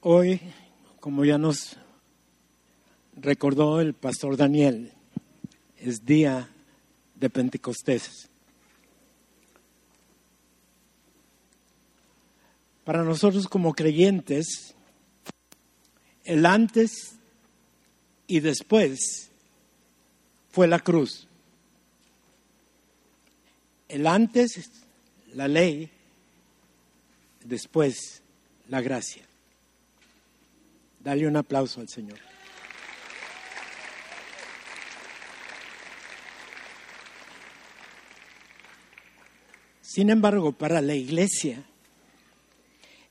Hoy, como ya nos recordó el pastor Daniel, es día de Pentecostés. Para nosotros como creyentes, el antes y después fue la cruz. El antes, la ley, después, la gracia. Dale un aplauso al Señor. Sin embargo, para la iglesia,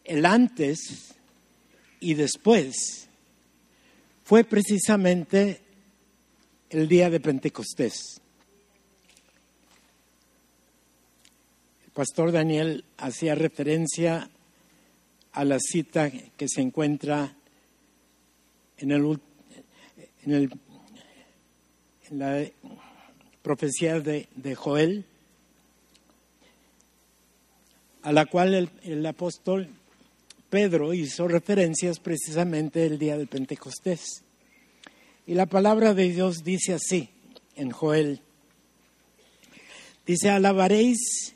el antes y después fue precisamente el día de Pentecostés. El pastor Daniel hacía referencia a la cita que se encuentra en, el, en, el, en la profecía de, de, Joel, a la cual el, el apóstol Pedro hizo referencias precisamente el día del Pentecostés. Y la palabra de Dios dice así en Joel. Dice, alabaréis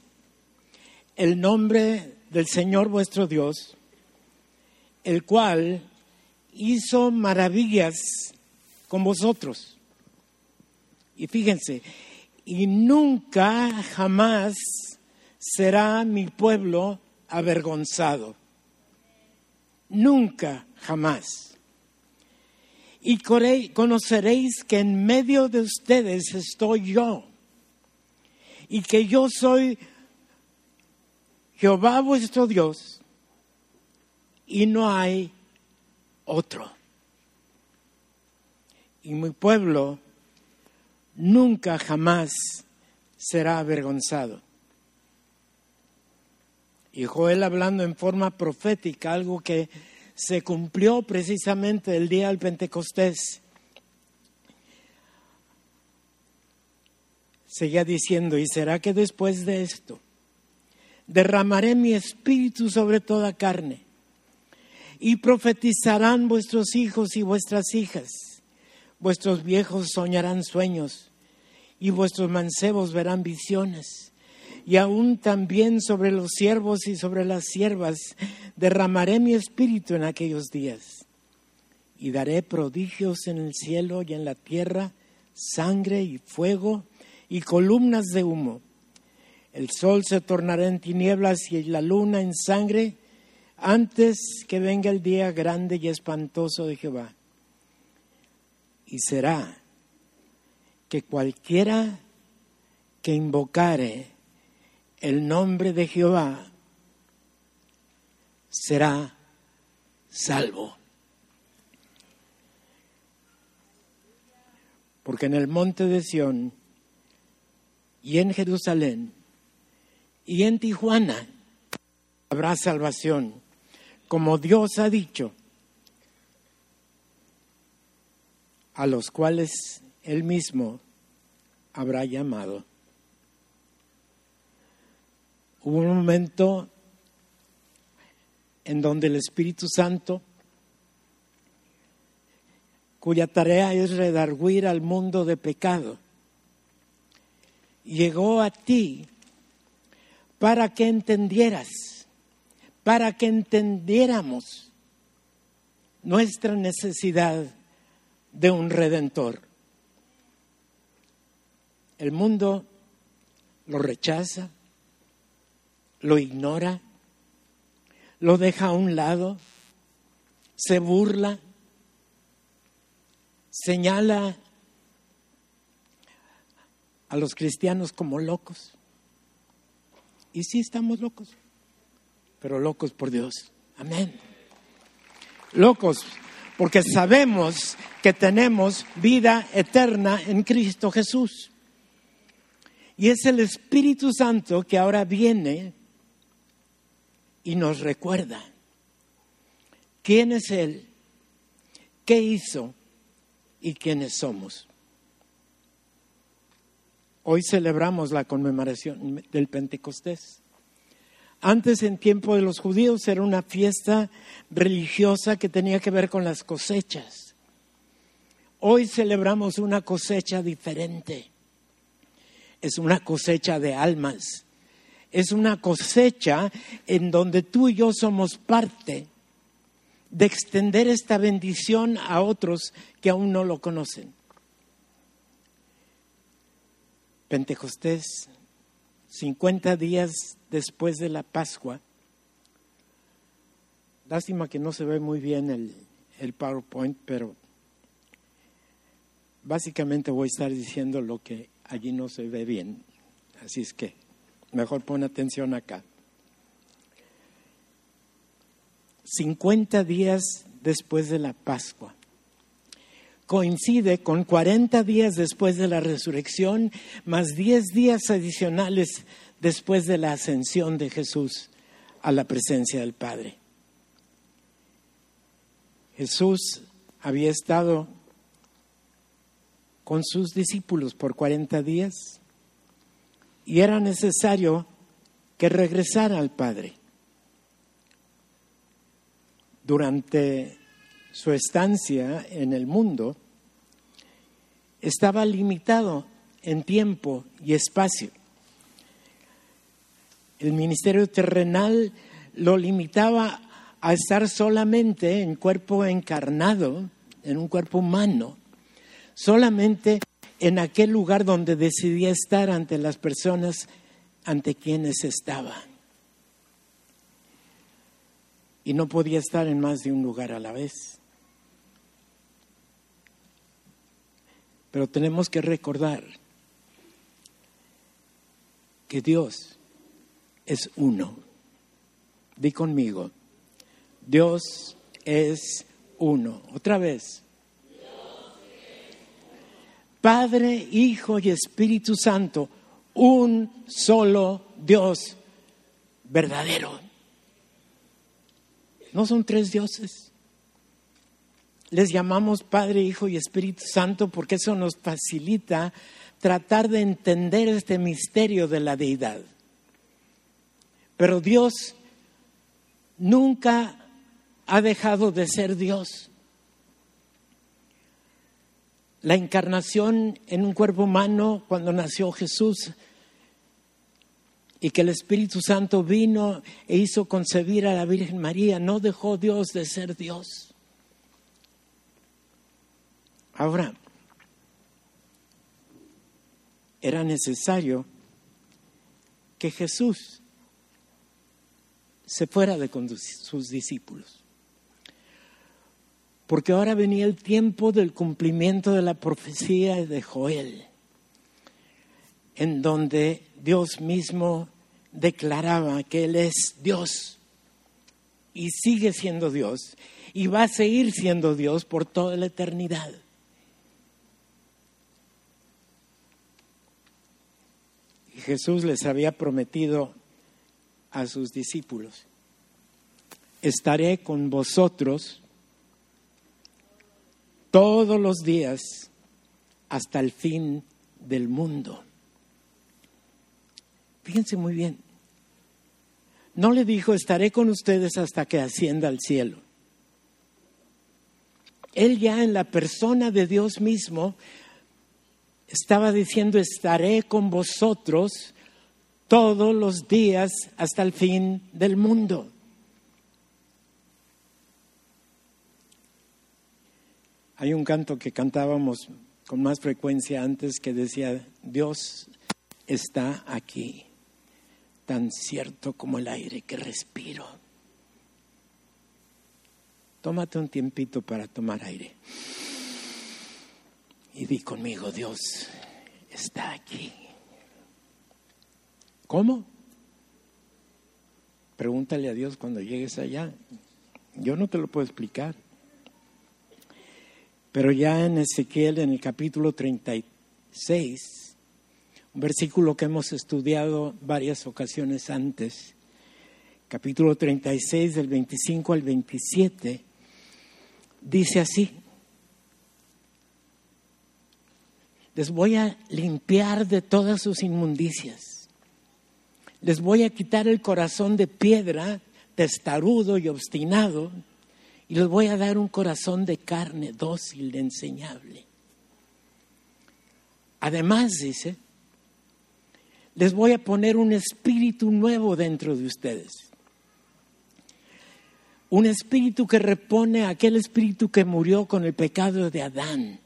el nombre del Señor vuestro Dios, el cual hizo maravillas con vosotros. Y fíjense, y nunca jamás será mi pueblo avergonzado. Nunca jamás. Y conoceréis que en medio de ustedes estoy yo. Y que yo soy Jehová vuestro Dios. Y no hay otro. Y mi pueblo nunca jamás será avergonzado. Y Joel hablando en forma profética, algo que se cumplió precisamente el día del Pentecostés. Seguía diciendo, y será que después de esto derramaré mi espíritu sobre toda carne y profetizarán vuestros hijos y vuestras hijas. Vuestros viejos soñarán sueños y vuestros mancebos verán visiones. Y aún también sobre los siervos y sobre las siervas derramaré mi espíritu en aquellos días. Y daré prodigios en el cielo y en la tierra, sangre y fuego y columnas de humo. El sol se tornará en tinieblas y la luna en sangre antes que venga el día grande y espantoso de Jehová. Y será que cualquiera que invocare el nombre de Jehová será salvo. Porque en el monte de Sión y en Jerusalén y en Tijuana habrá salvación como Dios ha dicho, a los cuales Él mismo habrá llamado. Hubo un momento en donde el Espíritu Santo, cuya tarea es redarguir al mundo de pecado, llegó a ti para que entendieras para que entendiéramos nuestra necesidad de un redentor. El mundo lo rechaza, lo ignora, lo deja a un lado, se burla, señala a los cristianos como locos. Y sí estamos locos pero locos por Dios. Amén. Locos porque sabemos que tenemos vida eterna en Cristo Jesús. Y es el Espíritu Santo que ahora viene y nos recuerda quién es Él, qué hizo y quiénes somos. Hoy celebramos la conmemoración del Pentecostés. Antes, en tiempo de los judíos, era una fiesta religiosa que tenía que ver con las cosechas. Hoy celebramos una cosecha diferente. Es una cosecha de almas. Es una cosecha en donde tú y yo somos parte de extender esta bendición a otros que aún no lo conocen. Pentecostés, 50 días después de la Pascua. Lástima que no se ve muy bien el, el PowerPoint, pero básicamente voy a estar diciendo lo que allí no se ve bien. Así es que mejor pon atención acá. 50 días después de la Pascua. Coincide con 40 días después de la resurrección, más 10 días adicionales después de la ascensión de Jesús a la presencia del Padre. Jesús había estado con sus discípulos por 40 días y era necesario que regresara al Padre durante su estancia en el mundo, estaba limitado en tiempo y espacio. El ministerio terrenal lo limitaba a estar solamente en cuerpo encarnado, en un cuerpo humano, solamente en aquel lugar donde decidía estar ante las personas ante quienes estaba y no podía estar en más de un lugar a la vez. Pero tenemos que recordar que Dios es uno. Di conmigo, Dios es uno. Otra vez. Padre, Hijo y Espíritu Santo, un solo Dios verdadero. No son tres dioses. Les llamamos Padre, Hijo y Espíritu Santo porque eso nos facilita tratar de entender este misterio de la deidad. Pero Dios nunca ha dejado de ser Dios. La encarnación en un cuerpo humano cuando nació Jesús y que el Espíritu Santo vino e hizo concebir a la Virgen María, no dejó Dios de ser Dios. Ahora, era necesario que Jesús se fuera de sus discípulos. Porque ahora venía el tiempo del cumplimiento de la profecía de Joel, en donde Dios mismo declaraba que Él es Dios y sigue siendo Dios y va a seguir siendo Dios por toda la eternidad. Jesús les había prometido a sus discípulos, estaré con vosotros todos los días hasta el fin del mundo. Fíjense muy bien. No le dijo, estaré con ustedes hasta que ascienda al cielo. Él ya en la persona de Dios mismo estaba diciendo, estaré con vosotros todos los días hasta el fin del mundo. Hay un canto que cantábamos con más frecuencia antes que decía, Dios está aquí tan cierto como el aire que respiro. Tómate un tiempito para tomar aire. Y di conmigo, Dios está aquí. ¿Cómo? Pregúntale a Dios cuando llegues allá. Yo no te lo puedo explicar. Pero ya en Ezequiel, en el capítulo 36, un versículo que hemos estudiado varias ocasiones antes, capítulo 36 del 25 al 27, dice así, les voy a limpiar de todas sus inmundicias, Les voy a quitar el corazón de piedra, testarudo y obstinado, y les voy a dar un corazón de carne dócil, enseñable. Además, dice, les voy a poner un espíritu nuevo dentro de ustedes. Un espíritu que repone aquel espíritu que murió con el pecado de Adán,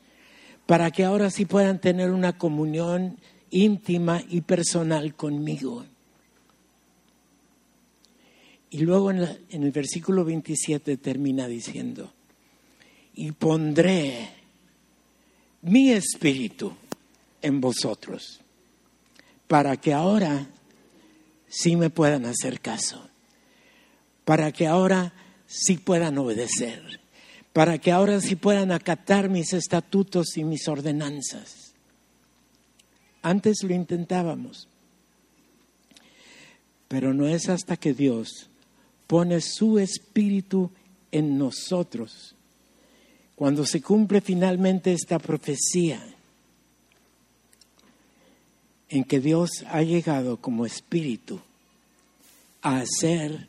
para que ahora sí puedan tener una comunión íntima y personal conmigo. Y luego en, en, el versículo 27 termina diciendo, y pondré mi espíritu en vosotros, para que ahora sí me puedan hacer caso, para que ahora sí puedan obedecer, para que ahora sí puedan acatar mis estatutos y mis ordenanzas. Antes lo intentábamos, pero no es hasta que Dios pone su espíritu en nosotros, cuando se cumple finalmente esta profecía en que Dios ha llegado como espíritu a hacer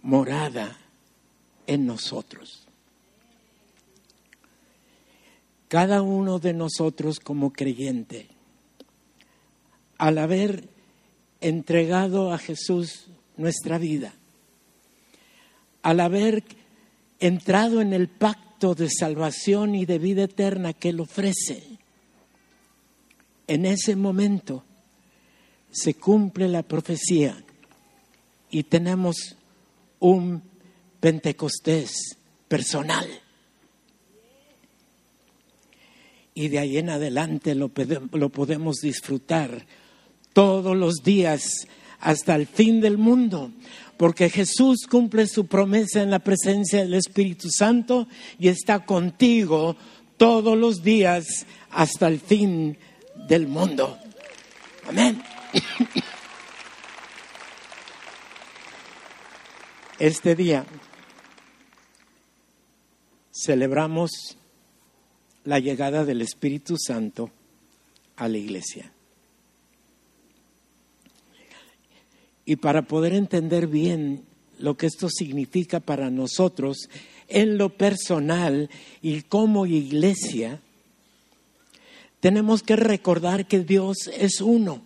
morada en nosotros. Cada uno de nosotros como creyente, al haber entregado a Jesús nuestra vida, al haber entrado en el pacto de salvación y de vida eterna que Él ofrece, en ese momento se cumple la profecía y tenemos un Pentecostés personal. Y de ahí en adelante lo, lo podemos disfrutar todos los días hasta el fin del mundo, porque Jesús cumple su promesa en la presencia del Espíritu Santo y está contigo todos los días hasta el fin del mundo. Amén. Este día celebramos la llegada del Espíritu Santo a la iglesia. Y para poder entender bien lo que esto significa para nosotros en lo personal y como iglesia, tenemos que recordar que Dios es uno,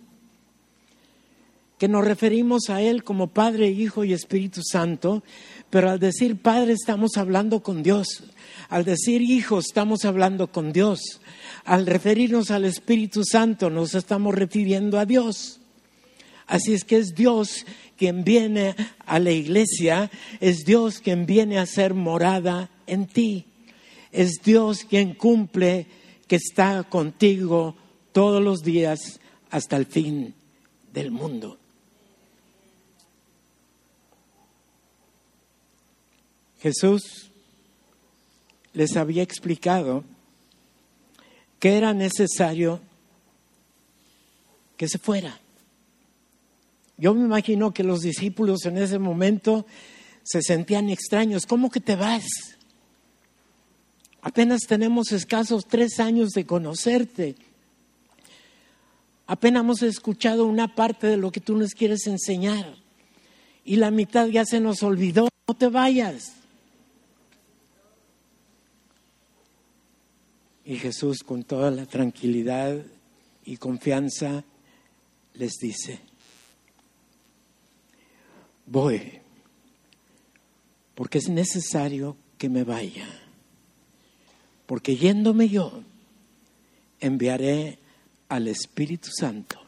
que nos referimos a Él como Padre, Hijo y Espíritu Santo, pero al decir Padre estamos hablando con Dios. Al decir Hijo estamos hablando con Dios. Al referirnos al Espíritu Santo nos estamos refiriendo a Dios. Así es que es Dios quien viene a la iglesia, es Dios quien viene a ser morada en ti. Es Dios quien cumple que está contigo todos los días hasta el fin del mundo. Jesús les había explicado que era necesario que se fuera. Yo me imagino que los discípulos en ese momento se sentían extraños. ¿Cómo que te vas? Apenas tenemos escasos tres años de conocerte. Apenas hemos escuchado una parte de lo que tú nos quieres enseñar. Y la mitad ya se nos olvidó. No te vayas. Y Jesús con toda la tranquilidad y confianza les dice, voy, porque es necesario que me vaya, porque yéndome yo, enviaré al Espíritu Santo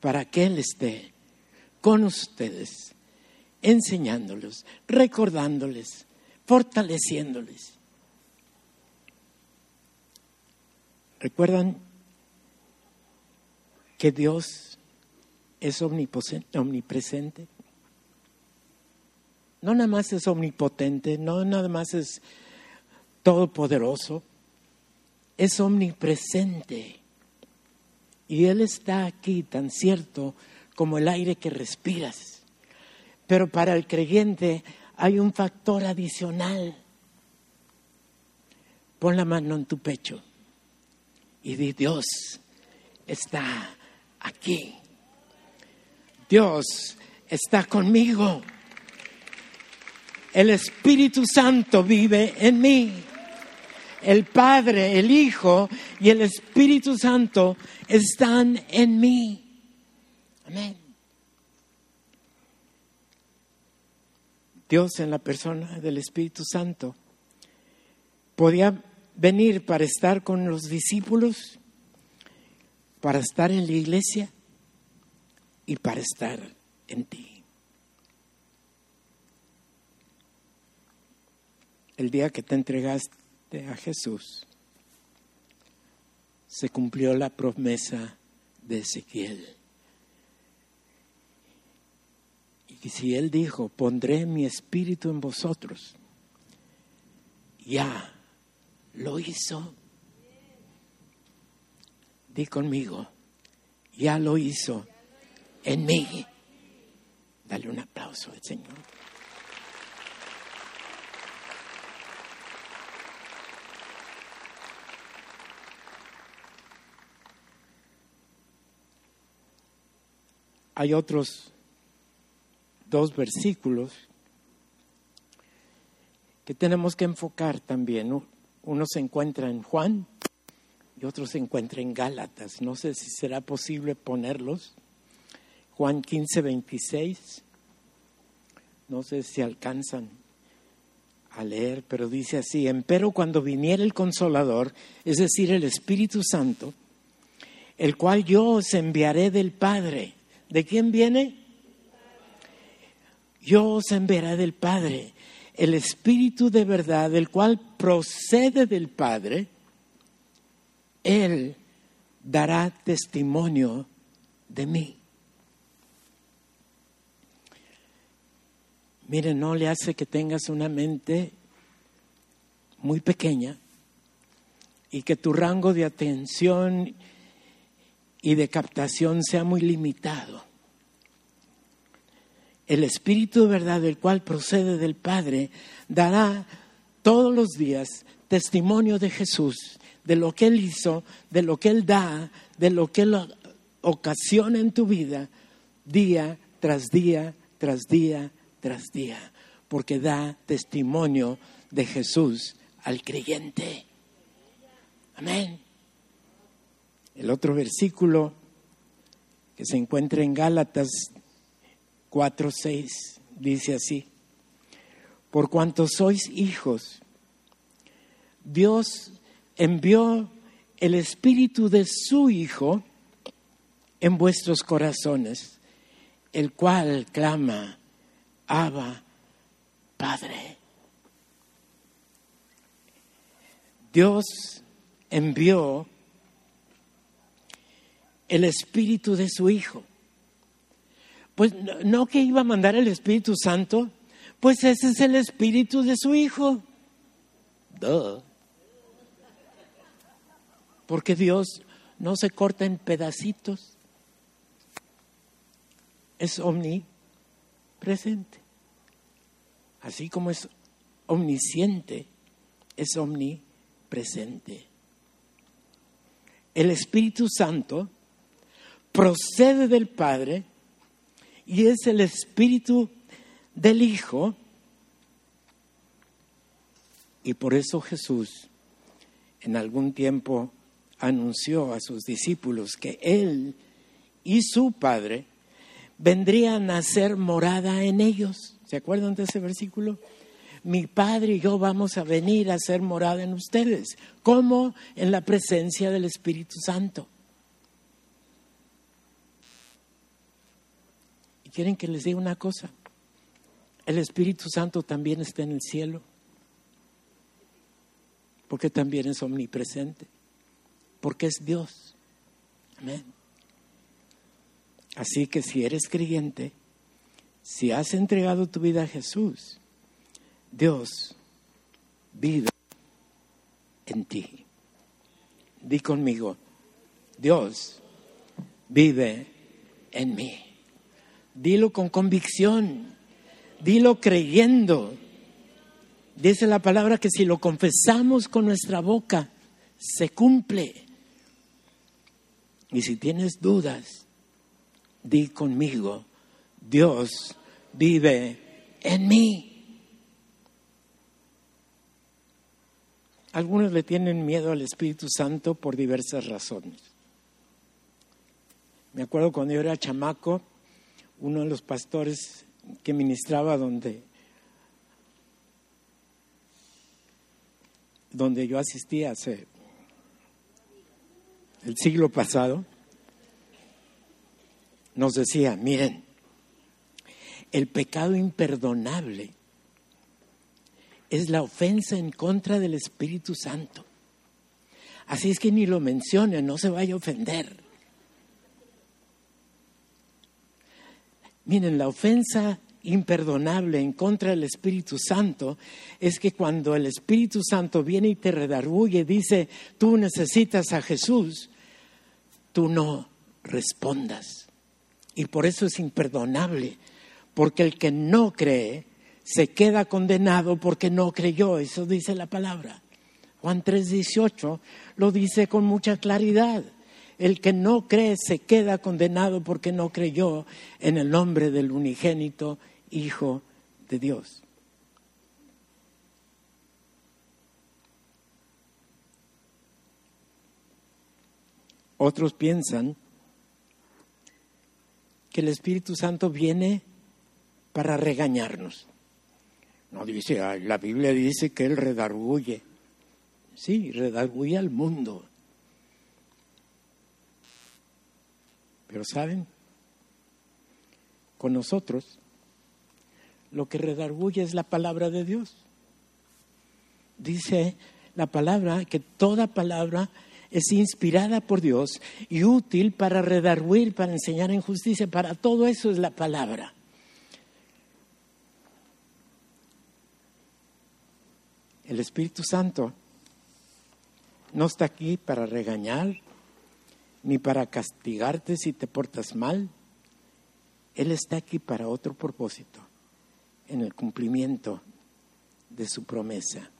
para que Él esté con ustedes, enseñándolos, recordándoles, fortaleciéndoles. ¿Recuerdan que Dios es omnipresente? No nada más es omnipotente, no nada más es todopoderoso, es omnipresente. Y Él está aquí tan cierto como el aire que respiras. Pero para el creyente hay un factor adicional. Pon la mano en tu pecho y di, Dios está aquí. Dios está conmigo. El Espíritu Santo vive en mí. El Padre, el Hijo y el Espíritu Santo están en mí. Amén. Dios en la persona del Espíritu Santo podía venir para estar con los discípulos, para estar en la iglesia y para estar en ti. El día que te entregaste a Jesús, se cumplió la promesa de Ezequiel. Y si Él dijo, pondré mi espíritu en vosotros, ya lo hizo. Di conmigo, ya lo hizo en mí. Dale un aplauso al Señor. Hay otros dos versículos que tenemos que enfocar también. Uno se encuentra en Juan y otro se encuentra en Gálatas. No sé si será posible ponerlos. Juan 15, 26. No sé si alcanzan a leer, pero dice así, empero cuando viniera el consolador, es decir, el Espíritu Santo, el cual yo os enviaré del Padre. ¿De quién viene? Yo os enviaré del Padre, el Espíritu de verdad, el cual procede del Padre, Él dará testimonio de mí. Mire, no le hace que tengas una mente muy pequeña y que tu rango de atención y de captación sea muy limitado. El Espíritu de verdad, del cual procede del Padre, dará todos los días testimonio de Jesús, de lo que Él hizo, de lo que Él da, de lo que Él ocasiona en tu vida, día tras día, tras día, tras día, porque da testimonio de Jesús al creyente. Amén. El otro versículo que se encuentra en Gálatas 4:6 dice así: Por cuanto sois hijos, Dios envió el espíritu de su Hijo en vuestros corazones, el cual clama, Abba, Padre. Dios envió el espíritu de su Hijo. Pues no que iba a mandar el Espíritu Santo, pues ese es el espíritu de su Hijo. Porque Dios no se corta en pedacitos, es omni presente. Así como es omnisciente, es omnipresente. El Espíritu Santo procede del Padre y es el Espíritu del Hijo. Y por eso Jesús en algún tiempo anunció a sus discípulos que Él y su Padre vendrían a ser morada en ellos. ¿Se acuerdan de ese versículo? Mi Padre y yo vamos a venir a ser morada en ustedes, como en la presencia del Espíritu Santo. Quieren que les diga una cosa? El Espíritu Santo también está en el cielo, porque también es omnipresente, porque es Dios. Amén. Así que si eres creyente, si has entregado tu vida a Jesús, Dios vive en ti. Di conmigo, Dios vive en mí. Dilo con convicción, dilo creyendo. Dice la palabra que si lo confesamos con nuestra boca, se cumple. Y si tienes dudas, di conmigo, Dios vive en mí. Algunos le tienen miedo al Espíritu Santo por diversas razones. Me acuerdo cuando yo era chamaco, uno de los pastores que ministraba donde, donde yo asistía hace el siglo pasado, nos decía, miren, el pecado imperdonable es la ofensa en contra del Espíritu Santo. Así es que ni lo mencione, no se vaya a ofender. Miren, la ofensa imperdonable en contra del Espíritu Santo es que cuando el Espíritu Santo viene y te redarguye, dice, tú necesitas a Jesús, tú no respondas. Y por eso es imperdonable, porque el que no cree se queda condenado porque no creyó, eso dice la palabra. Juan 3:18 lo dice con mucha claridad. El que no cree se queda condenado porque no creyó en el nombre del unigénito Hijo de Dios. Otros piensan que el Espíritu Santo viene para regañarnos. No dice, la Biblia dice que Él redarguye. Sí, redarguye al mundo. Pero ¿saben? Con nosotros, lo que redarguye es la palabra de Dios. Dice la palabra que toda palabra es inspirada por Dios y útil para redarguir, para enseñar en justicia, para todo eso es la palabra. El Espíritu Santo no está aquí para regañar, ni para castigarte si te portas mal. Él está aquí para otro propósito, en el cumplimiento de su promesa.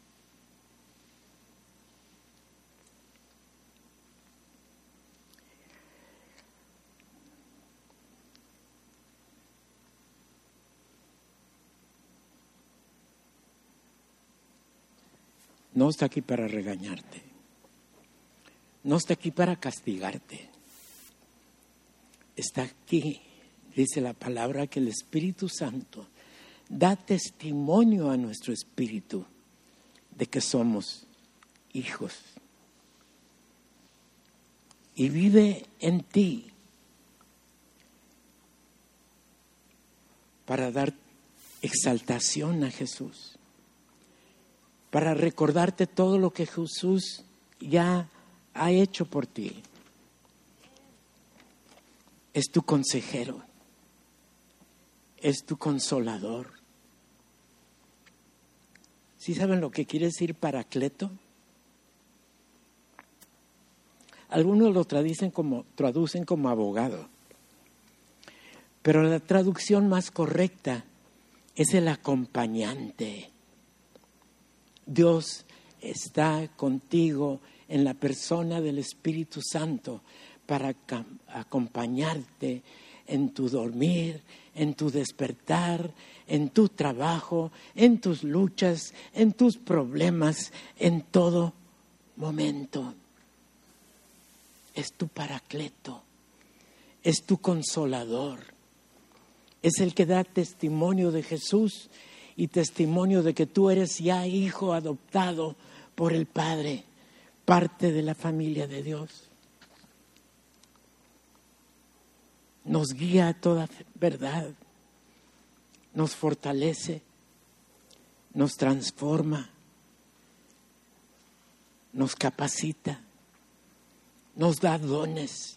No está aquí para regañarte. No está aquí para castigarte. Está aquí, dice la palabra, que el Espíritu Santo da testimonio a nuestro espíritu de que somos hijos. Y vive en ti para dar exaltación a Jesús para recordarte todo lo que Jesús ya ha hecho por ti. Es tu consejero, es tu consolador. ¿Sí saben lo que quiere decir paracleto? Algunos lo traducen como, traducen como abogado, pero la traducción más correcta es el acompañante. Dios está contigo en la persona del Espíritu Santo para acompañarte en tu dormir, en tu despertar, en tu trabajo, en tus luchas, en tus problemas, en todo momento. Es tu paracleto, es tu consolador, es el que da testimonio de Jesús y testimonio de que tú eres ya hijo adoptado por el Padre, parte de la familia de Dios. Nos guía a toda verdad, nos fortalece, nos transforma, nos capacita, nos da dones,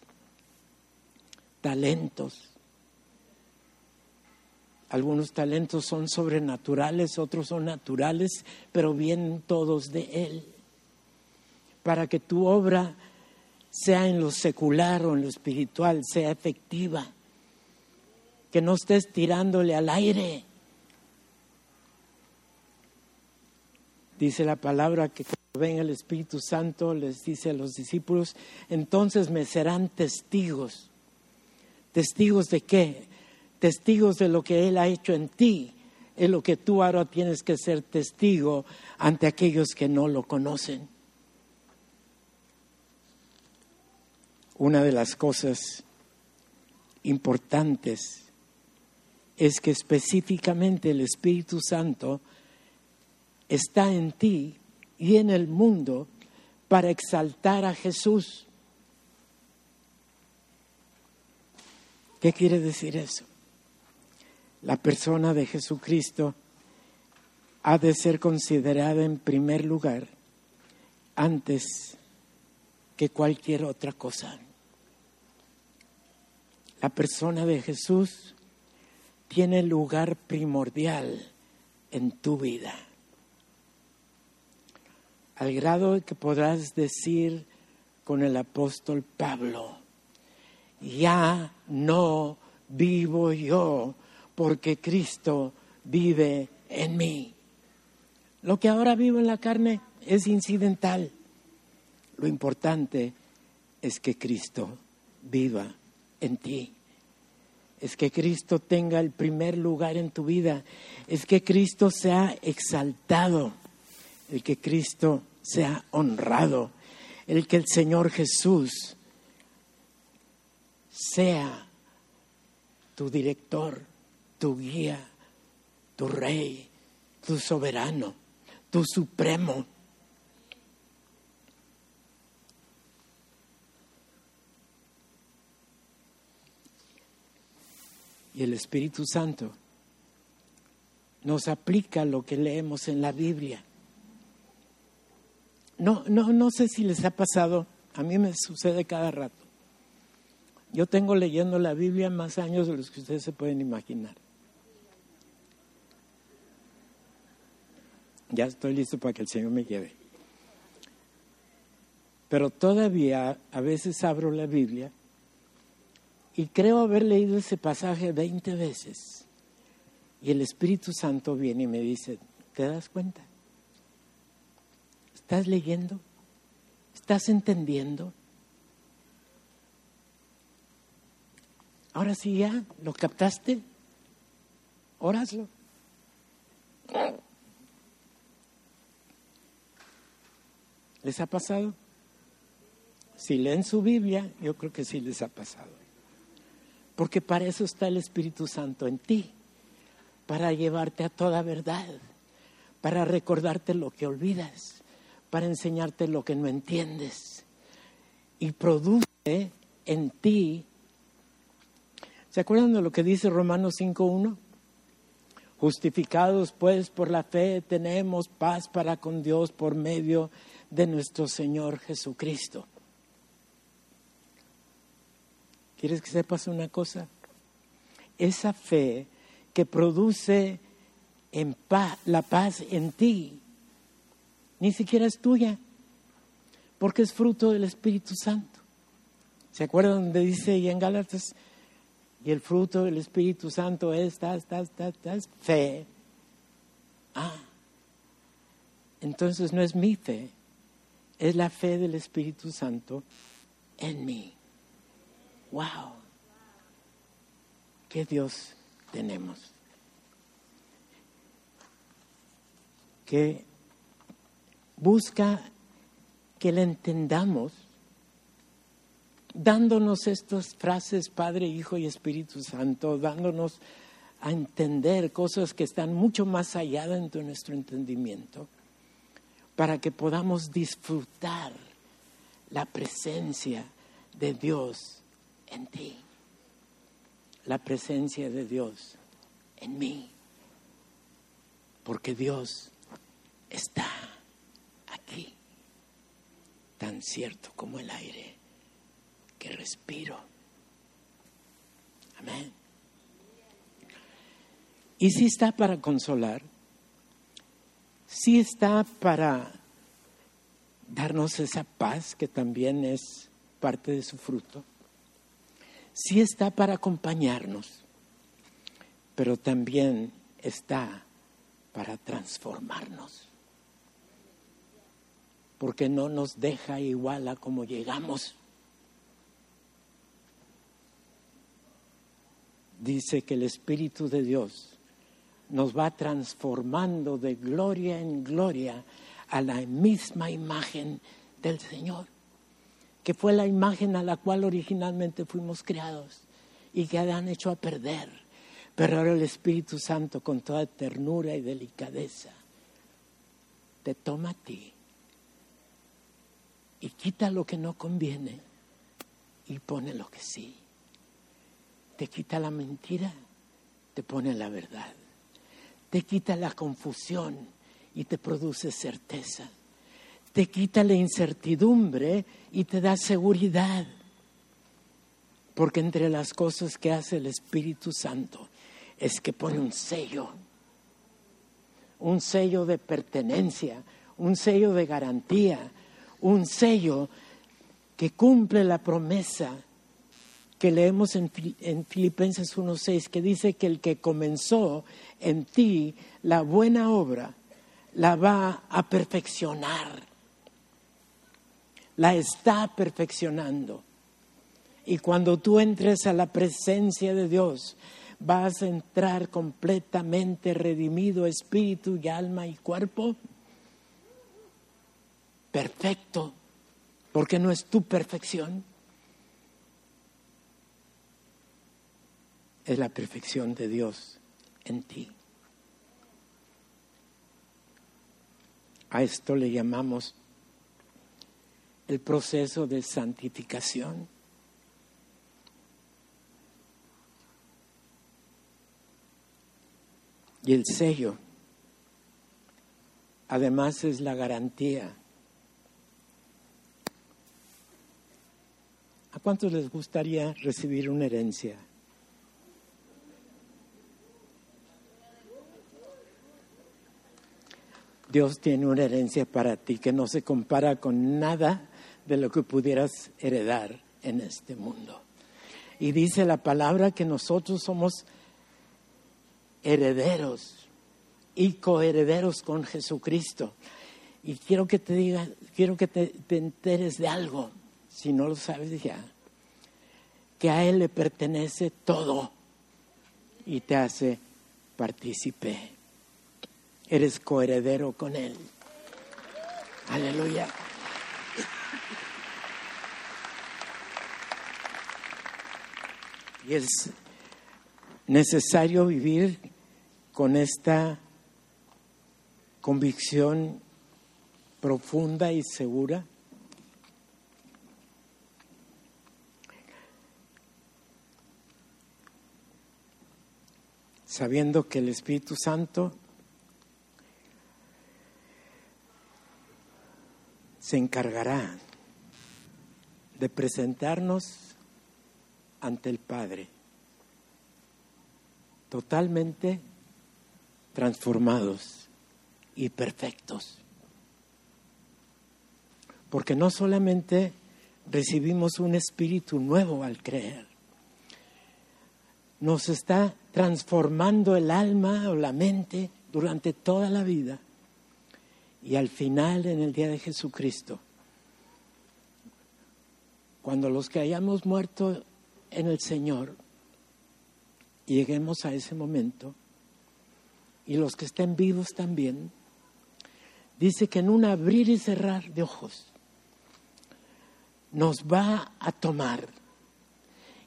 talentos algunos talentos son sobrenaturales, otros son naturales, pero vienen todos de Él. Para que tu obra, sea en lo secular o en lo espiritual, sea efectiva. Que no estés tirándole al aire. Dice la palabra que cuando venga el Espíritu Santo les dice a los discípulos, entonces me serán testigos. ¿Testigos de qué? testigos de lo que Él ha hecho en ti, es lo que tú ahora tienes que ser testigo ante aquellos que no lo conocen. Una de las cosas importantes es que específicamente el Espíritu Santo está en ti y en el mundo para exaltar a Jesús. ¿Qué quiere decir eso? La persona de Jesucristo ha de ser considerada en primer lugar antes que cualquier otra cosa. La persona de Jesús tiene lugar primordial en tu vida al grado que podrás decir con el apóstol Pablo, ya no vivo yo, porque Cristo vive en mí. Lo que ahora vivo en la carne es incidental. Lo importante es que Cristo viva en ti. Es que Cristo tenga el primer lugar en tu vida. Es que Cristo sea exaltado. El que Cristo sea honrado, el que el Señor Jesús sea tu director, tu guía, tu rey, tu soberano, tu supremo. Y el Espíritu Santo nos aplica lo que leemos en la Biblia. No, no, no sé si les ha pasado, a mí me sucede cada rato. Yo tengo leyendo la Biblia más años de los que ustedes se pueden imaginar. Ya estoy listo para que el Señor me lleve. Pero todavía a veces abro la Biblia y creo haber leído ese pasaje 20 veces. Y el Espíritu Santo viene y me dice, ¿te das cuenta? ¿Estás leyendo? ¿Estás entendiendo? Ahora sí ya, ¿lo captaste? Óraslo. ¿Les ha pasado? Si leen su Biblia, yo creo que sí les ha pasado. Porque para eso está el Espíritu Santo en ti, para llevarte a toda verdad, para recordarte lo que olvidas para enseñarte lo que no entiendes. Y produce en ti. ¿Se acuerdan de lo que dice Romanos 5.1? Justificados pues por la fe tenemos paz para con Dios por medio de nuestro Señor Jesucristo. ¿Quieres que sepas una cosa? Esa fe que produce la paz en ti ni siquiera es tuya, porque es fruto del Espíritu Santo. ¿Se acuerdan donde dice y en Gálatas? Y el fruto del Espíritu Santo es, ta, ta, ta, fe. Ah, entonces no es mi fe, es la fe del Espíritu Santo en mí. ¡Wow! ¿Qué Dios tenemos? ¿Qué busca que le entendamos, dándonos estas frases Padre, Hijo y Espíritu Santo, dándonos a entender cosas que están mucho más allá de nuestro entendimiento, para que podamos disfrutar la presencia de Dios en ti, la presencia de Dios en mí, porque Dios está tan cierto como el aire que respiro. Amén. Y si está para consolar, si está para darnos esa paz que también es parte de su fruto, si está para acompañarnos, pero también está para transformarnos porque no nos deja igual a como llegamos. dice que el Espíritu de Dios nos va transformando de gloria en gloria a la misma imagen del Señor, que fue la imagen a la cual originalmente fuimos creados y que han hecho a perder. Pero ahora el Espíritu Santo, con toda ternura y delicadeza, te toma a ti y quita lo que no conviene y pone lo que sí. Te quita la mentira, te pone la verdad. Te quita la confusión y te produce certeza. Te quita la incertidumbre y te da seguridad. Porque entre las cosas que hace el Espíritu Santo es que pone un sello, un sello de pertenencia, un sello de garantía, un sello que cumple la promesa que leemos en, Filipenses 1.6, que dice que el que comenzó en ti la buena obra, la va a perfeccionar, la está perfeccionando. Y cuando tú entres a la presencia de Dios, vas a entrar completamente redimido, espíritu y alma y cuerpo, perfecto, porque no es tu perfección, es la perfección de Dios en ti. A esto le llamamos el proceso de santificación. Y el sello, además, es la garantía ¿A cuántos les gustaría recibir una herencia? Dios tiene una herencia para ti que no se compara con nada de lo que pudieras heredar en este mundo. Y dice la palabra que nosotros somos herederos y coherederos con Jesucristo. Y quiero que te diga, quiero que te, te enteres de algo si no lo sabes ya, que a Él le pertenece todo y te hace partícipe. Eres coheredero con Él. Aleluya. Es necesario vivir con esta convicción profunda y segura. Sabiendo que el Espíritu Santo se encargará de presentarnos ante el Padre, totalmente transformados y perfectos. Porque no solamente recibimos un espíritu nuevo al creer, nos está transformando el alma o la mente durante toda la vida. Y al final, en el día de Jesucristo, cuando los que hayamos muerto en el Señor, lleguemos a ese momento, y los que estén vivos también, dice que en un abrir y cerrar de ojos nos va a tomar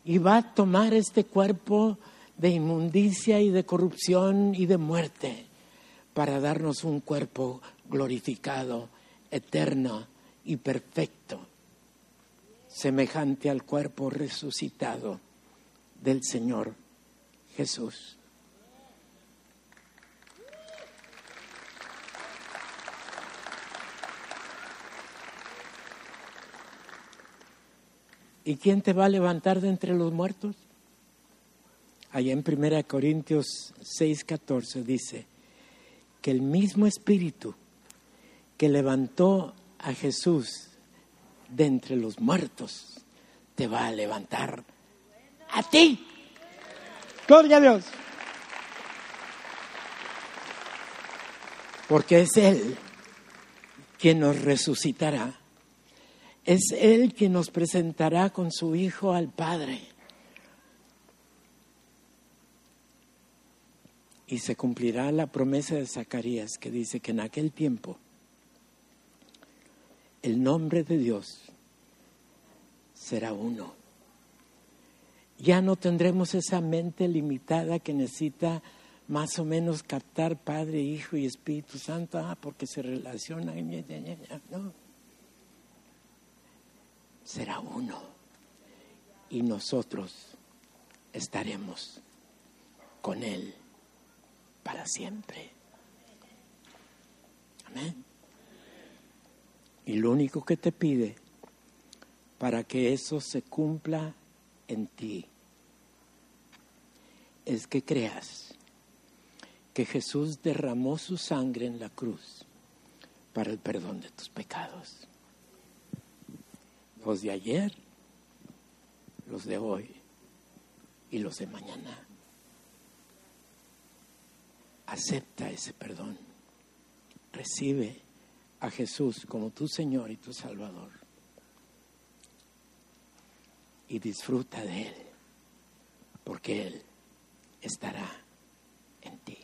y va a tomar este cuerpo de inmundicia y de corrupción y de muerte para darnos un cuerpo glorificado, eterno y perfecto, semejante al cuerpo resucitado del Señor Jesús. ¿Y quién te va a levantar de entre los muertos? allá en 1 Corintios 6:14 dice que el mismo Espíritu que levantó a Jesús de entre los muertos te va a levantar a ti. Gloria a Dios. Porque es Él quien nos resucitará. Es Él quien nos presentará con su Hijo al Padre Y se cumplirá la promesa de Zacarías que dice que en aquel tiempo el nombre de Dios será uno. Ya no tendremos esa mente limitada que necesita más o menos captar Padre, Hijo y Espíritu Santo, ah, porque se relacionan. No. Será uno. Y nosotros estaremos con Él para siempre. Amén. Y lo único que te pide para que eso se cumpla en ti es que creas que Jesús derramó su sangre en la cruz para el perdón de tus pecados. Los de ayer, los de hoy y los de mañana. Acepta ese perdón. Recibe a Jesús como tu Señor y tu Salvador. Y disfruta de Él, porque Él estará en ti.